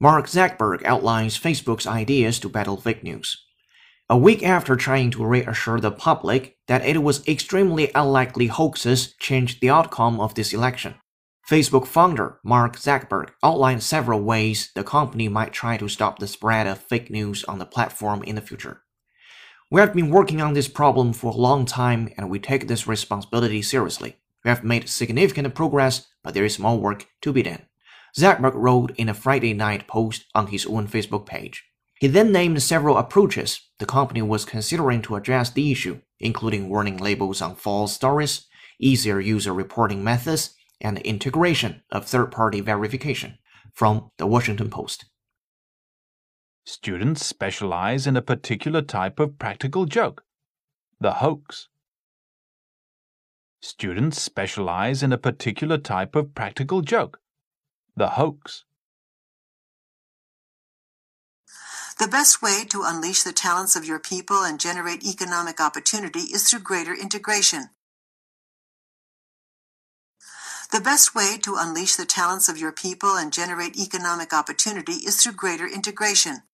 Mark Zuckerberg outlines Facebook's ideas to battle fake news. A week after trying to reassure the public that it was extremely unlikely hoaxes changed the outcome of this election, Facebook founder Mark Zuckerberg outlined several ways the company might try to stop the spread of fake news on the platform in the future. We have been working on this problem for a long time and we take this responsibility seriously. We have made significant progress, but there is more work to be done. Zuckerberg wrote in a Friday night post on his own Facebook page. He then named several approaches the company was considering to address the issue, including warning labels on false stories, easier user reporting methods, and integration of third party verification. From the Washington Post. Students specialize in a particular type of practical joke the hoax. Students specialize in a particular type of practical joke the hoax. The best way to unleash the talents of your people and generate economic opportunity is through greater integration. The best way to unleash the talents of your people and generate economic opportunity is through greater integration.